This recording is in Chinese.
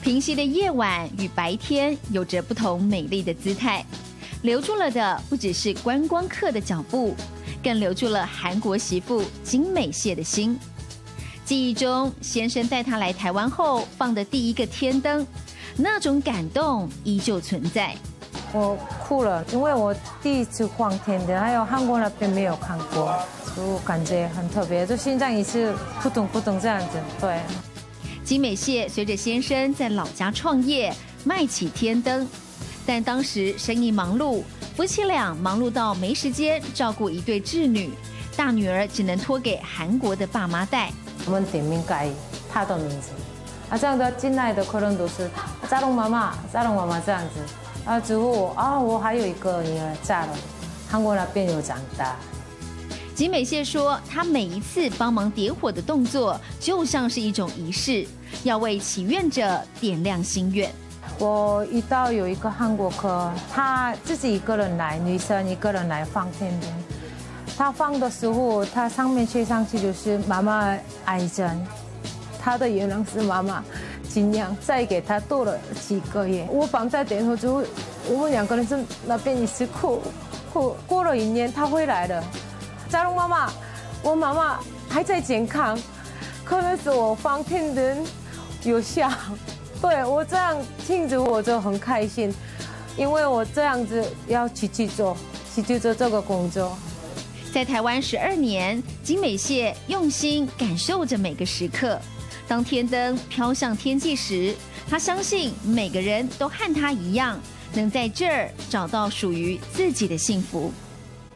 平息的夜晚与白天有着不同美丽的姿态，留住了的不只是观光客的脚步，更留住了韩国媳妇金美谢的心。记忆中，先生带她来台湾后放的第一个天灯，那种感动依旧存在。我哭了，因为我第一次放天灯，还有韩国那边没有看过，就感觉很特别，就心脏也是扑通扑通这样子。对，金美谢随着先生在老家创业，卖起天灯，但当时生意忙碌，夫妻俩忙碌到没时间照顾一对稚女，大女儿只能托给韩国的爸妈带。我们点名改他的名字，啊，这样的进来的客人都是扎龙妈妈，扎龙妈妈这样子，啊，之后啊，我还有一个女儿扎龙，韩国那边有长大。金美谢说，她每一次帮忙点火的动作，就像是一种仪式，要为祈愿者点亮心愿。我遇到有一个韩国客，他自己一个人来，女生一个人来放天灯。他放的时候，他上面写上去就是妈妈癌症，他的愿望是妈妈尽量再给他多了几个月。我放在点火之后，我们两个人是那边一直哭哭。过了一年，他回来了。嘉龙妈妈，我妈妈还在健康，可能是我放天灯有效。对，我这样庆祝我就很开心，因为我这样子要去去做，去去做这个工作。在台湾十二年，金美谢用心感受着每个时刻。当天灯飘向天际时，她相信每个人都和她一样，能在这儿找到属于自己的幸福。